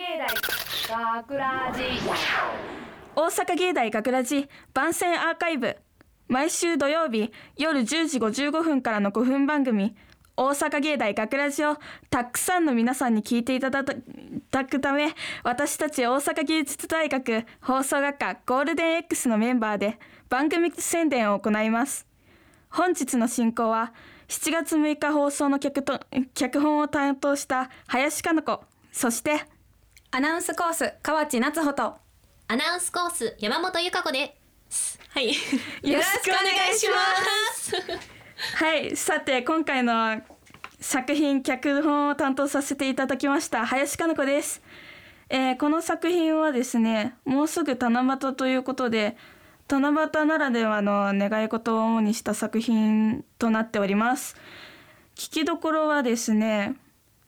芸大学ラジ大阪芸大学ラジ番宣アーカイブ。毎週土曜日夜10時55分からの5分番組。大阪芸大学ラジをたくさんの皆さんに聞いていただくため私たち大阪芸術大学放送学科ゴールデン X のメンバーで番組宣伝を行います。本日の進行は7月6日放送の脚と脚本を担当した林加奈子。そしてアナウンスコース河内夏穂と。アナウンスコース山本由香子です。はい。よよろしくお願いします。はい。さて今回の作品脚本を担当させていただきました林加奈子です、えーこの作品はですねもうすぐ七夕ということで七夕ならではの願い事を主にした作品となっております。聞きどころはですね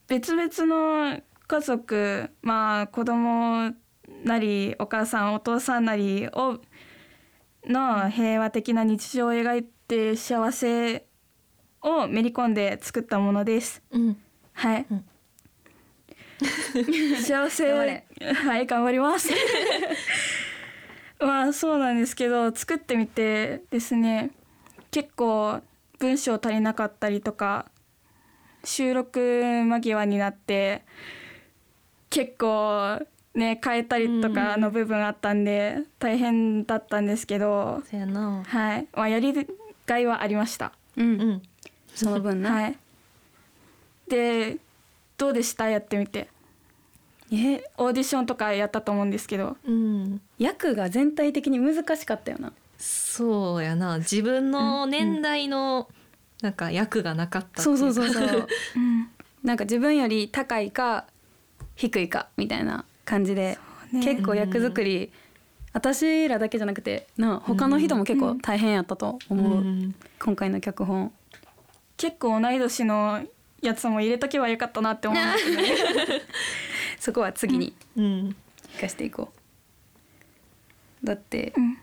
別々の家族まあ子供なりお母さんお父さんなりをの平和的な日常を描いて幸せをめり込んで作ったものです。うん。はい。幸せ 頑張れはい頑張ります。まあそうなんですけど作ってみてですね結構文章足りなかったりとか収録間際になって結構ね変えたりとかの部分あったんで大変だったんですけど、そやな。はい、まあ、やりがいはありました。うん、うん。その分な、はい。で、どうでした？やってみて。え？オーディションとかやったと思うんですけど。うん。役が全体的に難しかったよなそうやな。自分の年代のなんか役がなかったっていそうそうそうそう うん。なんか自分より高いか低いかみたいな感じで、ね。結構役作り、私らだけじゃなくてな他の人も結構大変やったと思う、うん今回の脚本。結構同い年のやつも入れとけばよかったなって思う。んですね。そこは次にうん。生かしていこう。だって、うん。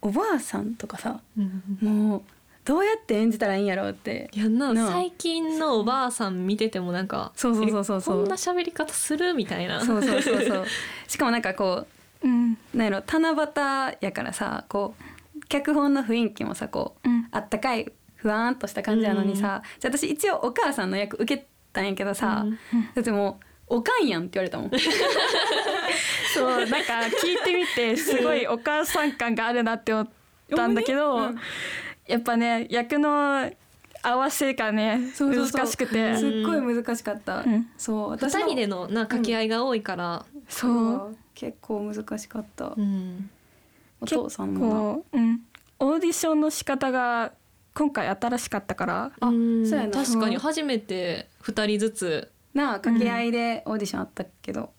おばあさんとかさうん。もうどうやって演じたらいいんやろうって。いやななあ。最近のおばあさん見ててもなんかそうそうそうそう。そうえこんな喋り方するみたいな。そうそうそうそう。しかもなんかこうん。うなんやろ七夕やからさこう脚本の雰囲気もさこう、うん。あったかいふわーんとした感じなのにさ、じゃあ私一応お母さんの役受けたんやけどさ、うん。だってもうおかんやんって言われたもん。そう、なんか聞いてみて、すごいお母さん感があるなって思ったんだけど。うんやっぱね、役の合わせがね、そうそうそう。難しくて。すっごい難しかった、うん。そう二人でのな掛け合いが多いから、そう。結構難しかった、うん。お父さんも。こう、うん、オーディションの仕方が今回新しかったから。あうん。そうやな。確かに。初めて二人ずつ。ななあ掛け合いでオーディションあったけど、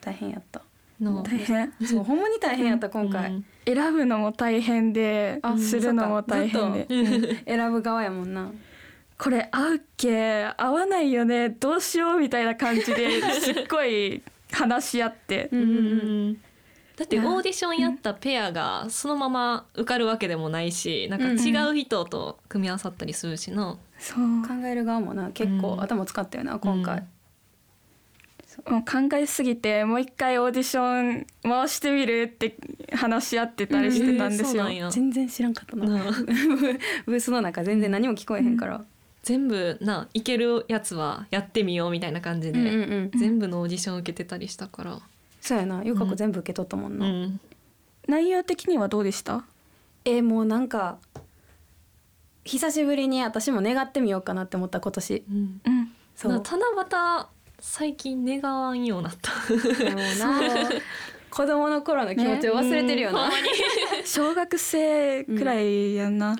大変やったの。大変。そうほんまに大変やった今回、うん。選ぶのも大変であするのも大変で選ぶ側やもんな。これ合うっけ合わないよねどうしようみたいな感じで すっごい話し合って。うんうんうん。だってオーディションやったペアがそのまま受かるわけでもないしなんか違う人と組み合わさったりするしな、そう。考える側もな結構うん。頭使ったよな今回、うんもう考えすぎてもう一回オーディション回してみるって話し合ってたりしてたんですよ。えーそうなんや。全然知らんかったな。ブースの中全然何も聞こえへんから、全部ないけるやつはやってみようみたいな感じで、うんうんうん。全部のオーディション受けてたりしたから、そうやな。ゆか子全部受け取ったもんな、うん。内容的にはどうでした？えーもうなんか久しぶりに私も願ってみようかなって思った今年。うんうん。そう。な七夕最近願わんようになった。子供の頃の気持ちを忘れてるよな、小学生くらいやんな、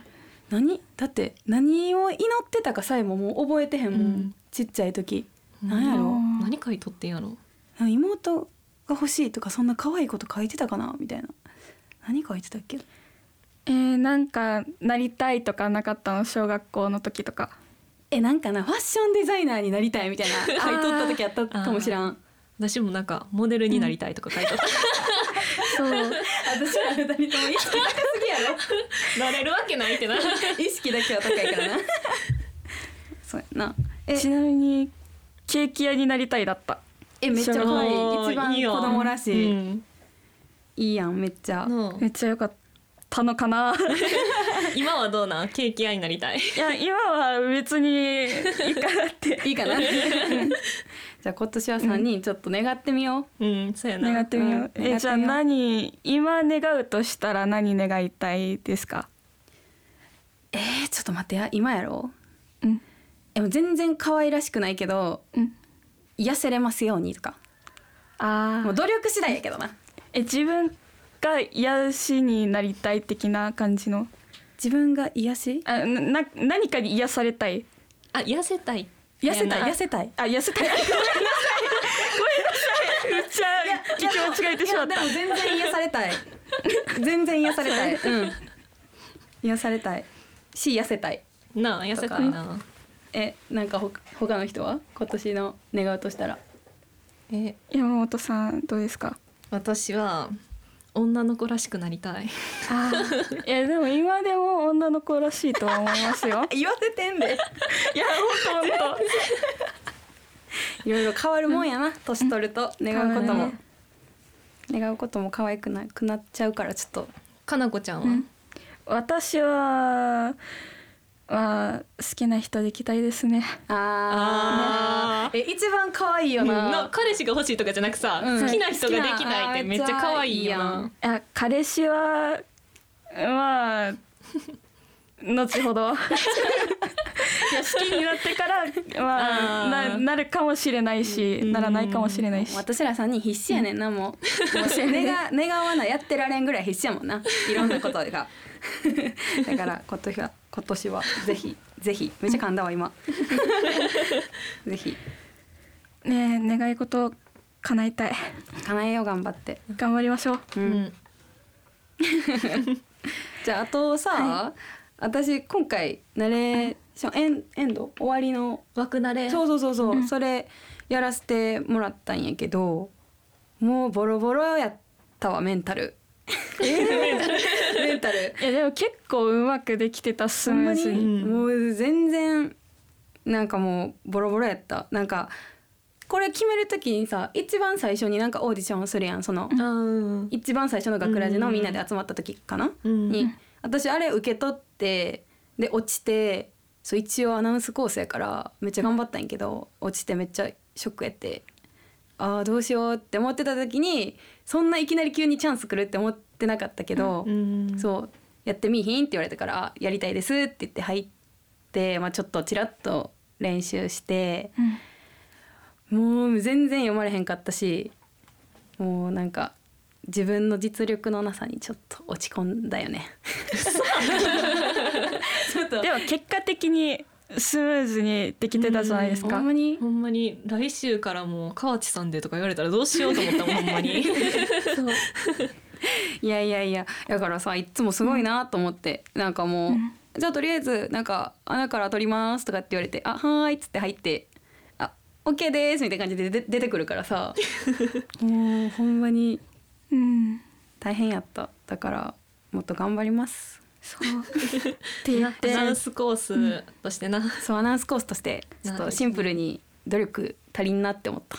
何？だって何を祈ってたかさえももう覚えてへんもん、うん。ちっちゃい時。なんやろ？うん何書いとってんやろ？妹が欲しいとかそんな可愛いこと書いてたかな？みたいな。何書いてたっけ？えー、なんかなりたいとかなかったの？小学校の時とかえなんかなファッションデザイナーになりたいみたいな 書いとった時あったかもしらん。私もなんかモデルになりたいとか書いとった、そう。私ら二人とも意識高すぎやろ。なれるわけないってな。意識だけは高いからな。そうやな。えちなみにケーキ屋になりたいだった。ええめっちゃ可愛い。一番いいよ。子供らしい、うん。いいやんめっちゃ。のめっちゃ良かったのかな 今はどうなん？ケーキ屋になりたい。いや今は別にいいかなって。いいかな じゃあ今年は3人ちょっと願ってみよう。んそうやな。願ってみよう、うん。えじゃあ何今願うとしたら何願いたいですか？う、えー、ちょっと待ってや。今やろう？ん。でも全然可愛らしくないけどうん。癒せれますようにとか。あもう努力次第やけどな。え自分が癒しになりたい的な感じの？自分が癒し？あなな何かに癒されたい？あ痩せたい。癒せたい？やな癒せたい？あ癒せたい。ごめんなさい。ごめんなさいめっちゃ聞き間違えてしまった。いやでも全然癒されたい。全然癒されたい。うん。癒されたい。し癒せたい。なあ痩せたいな。えなんかほ他の人は？今年の願うとしたら。え。山本さんどうですか？私は女の子らしくなりたい。あいやでも今でも女の子らしいとは思いますよ。言わせてんで。いや本当本いろいろ変わるもんやな年取ると。願うことも、願うことも可愛くなくなっちゃうからちょっと。かなこちゃんは、私はは好きな人できたいですね。あー。え一番可愛いよな、な彼氏が欲しいとかじゃなくさ、うん。好きな人ができないってめっちゃ可愛いよな。いや彼氏はまあ後ほど。いや好きになってからまあななるかもしれないし、うん。ならないかもしれないし、私ら三人必死やねんなもう。もう願願わなやってられんぐらい必死やもんな。いろんなことが。だから今年は今年は。ぜひぜひ。めっちゃ噛んだわ今。ぜひ。ねえ願い事を叶えたい。叶えよう頑張って。頑張りましょう。う、うん。ん、じゃああとさ、は私今回ナレーションエンエンド？終わりの。枠慣れ。そうそうそうそう、うん。それやらせてもらったんやけどもうボロボロやったわメンタルメンタル。いやでも結構うまくできてたスムーズに？うん。もう全然なんかもうボロボロやった。なんかこれ決める時にさ一番最初になんかオーディションするやんその。うん。一番最初の学ラジのみんなで集まった時かな、うん。に。私あれ受け取ってで落ちてそう一応アナウンスコースやからめっちゃ頑張ったんやけど落ちてめっちゃショックやって。あーどうしようって思ってた時にそんないきなり急にチャンス来るって思ってなかったけど、うん。そうやってみいひんって言われたからあやりたいですって言って入って、まあ、ちょっとちらっと練習してもう全然読まれへんかったしもうなんか自分の実力のなさにちょっと落ち込んだよね。でも結果的にスムーズにできてたじゃないですか。ほんまに？ほんまに。来週からもう河内さんでとか言われたらどうしようと思ったもんほんまに。そう。いやいやいや。だからさいっつもすごいなと思って、なんかもう、うん。じゃあとりあえずなんか穴から取りますとかって言われてあはーいっつって入ってあオッケーですみたいな感じで出出てくるからさ。もうほんまにうん。大変やった。だからもっと頑張りますそう。って言っアてナウンスコースとしてな。そうアナウンスコースとしてちょっとシンプルに努力足りんなって思った。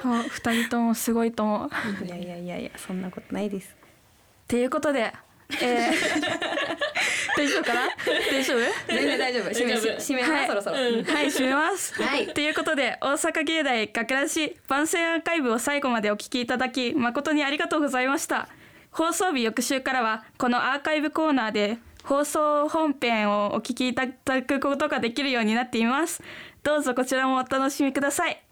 そう二人ともすごいと思うっいやいやいやいやそんなことないです。ていうことでえー、大丈夫かな？大丈夫？全然大丈夫。締め締めな、はい。そろそろ、はい締めます。はい。ということで大阪芸大学ラジ番宣アーカイブを最後までお聞きいただき誠にありがとうございました放送日翌週からはこのアーカイブコーナーで放送本編をお聞きいただくことができるようになっています。どうぞこちらもお楽しみください。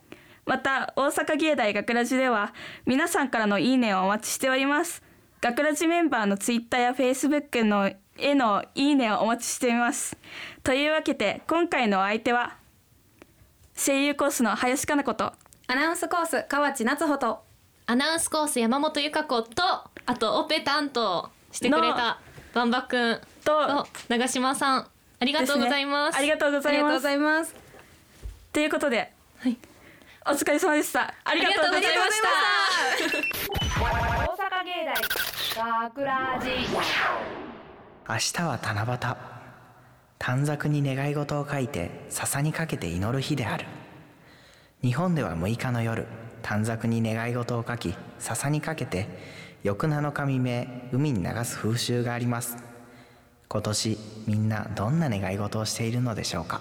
また大阪芸大学ラジでは皆さんからのいいねをお待ちしております。学ラジメンバーのツイッターやフェイスブックのへのいいねをお待ちしています。というわけで今回のお相手は声優コースの林かな子とアナウンスコース河内夏穂と。アナウンスコース山本由香子とあとオペ担当してくれたバンバくんとと長島さんありがとうございます。ありがとうございありがとうごますざいます。ということで、はい。お疲れ様でした。ありがとうございました。大阪芸大学ラジ明日は七夕。短冊に願い事を書いて笹にかけて祈る日である日本では6日の夜短冊に願い事を書き笹にかけて翌7日未明海に流す風習があります。今年みんなどんな願い事をしているのでしょうか？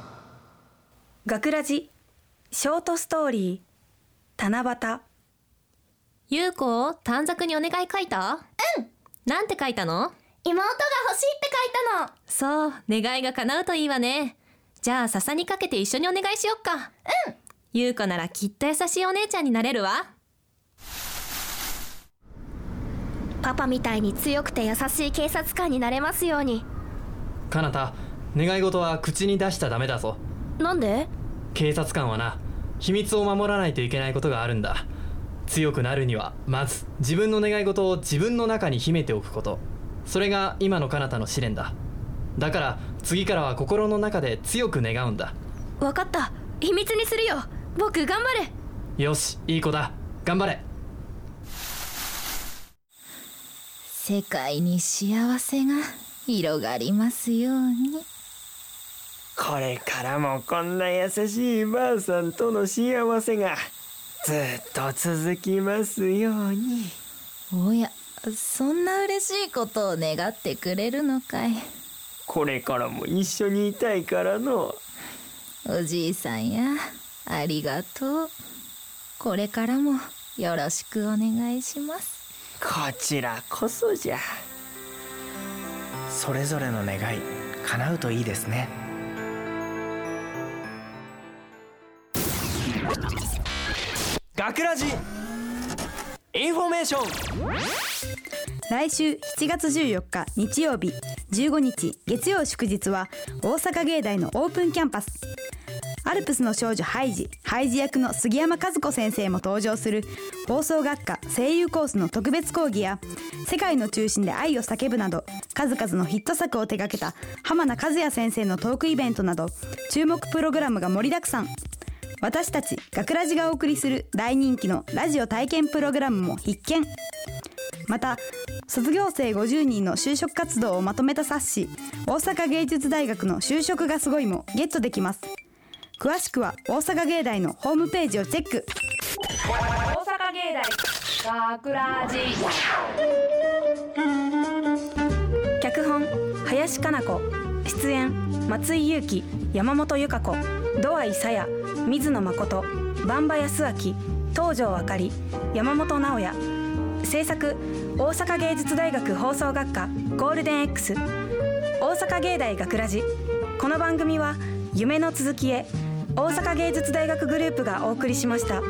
学ラジショートストーリー七夕。ゆうこ短冊にお願い書いた？うん。なんて書いたの？妹が欲しいって書いたの。そう願いが叶うといいわね。じゃあ笹にかけて一緒にお願いしよっか。うんゆうこならきっと優しいお姉ちゃんになれるわ。パパみたいに強くて優しい警察官になれますように。かなた願い事は口に出しちゃダメだぞ。なんで？警察官はな秘密を守らないといけないことがあるんだ。強くなるにはまず自分の願い事を自分の中に秘めておくこと。それが今の彼方の試練だ。だから次からは心の中で強く願うんだ。わかった。秘密にするよ僕頑張るよしいい子だ。頑張れ。世界に幸せが広がりますように。これからもこんな優しいばあさんとの幸せがずっと続きますように。おやそんな嬉しいことを願ってくれるのかい。これからも一緒にいたいからの。おじいさんやありがとう。これからもよろしくお願いします。こちらこそじゃ。それぞれの願い叶うといいですね。学ラジ。インフォメーション。来週7月14日日曜日。15日月曜祝日は大阪芸大のオープンキャンパスアルプスの少女ハイジ。ハイジ役の杉山和子先生も登場する。放送学科声優コースの特別講義や世界の中心で愛を叫ぶなど数々のヒット作を手掛けた浜名和也先生のトークイベントなど注目プログラムが盛りだくさん。私たち学ラジがお送りする大人気のラジオ体験プログラムも必見。また卒業生50人の就職活動をまとめた冊子大阪芸術大学の就職がすごいもゲットできます。詳しくは大阪芸大のホームページをチェック。大阪芸大学ラジ脚本林加奈子。出演松井裕樹山本由香子。土合さや水野誠。馬場康明東條あかり山本直哉。制作大阪芸術大学放送学科ゴールデン X 大阪芸大学ラジ。この番組は夢の続きへ大阪芸術大学グループがお送りしました。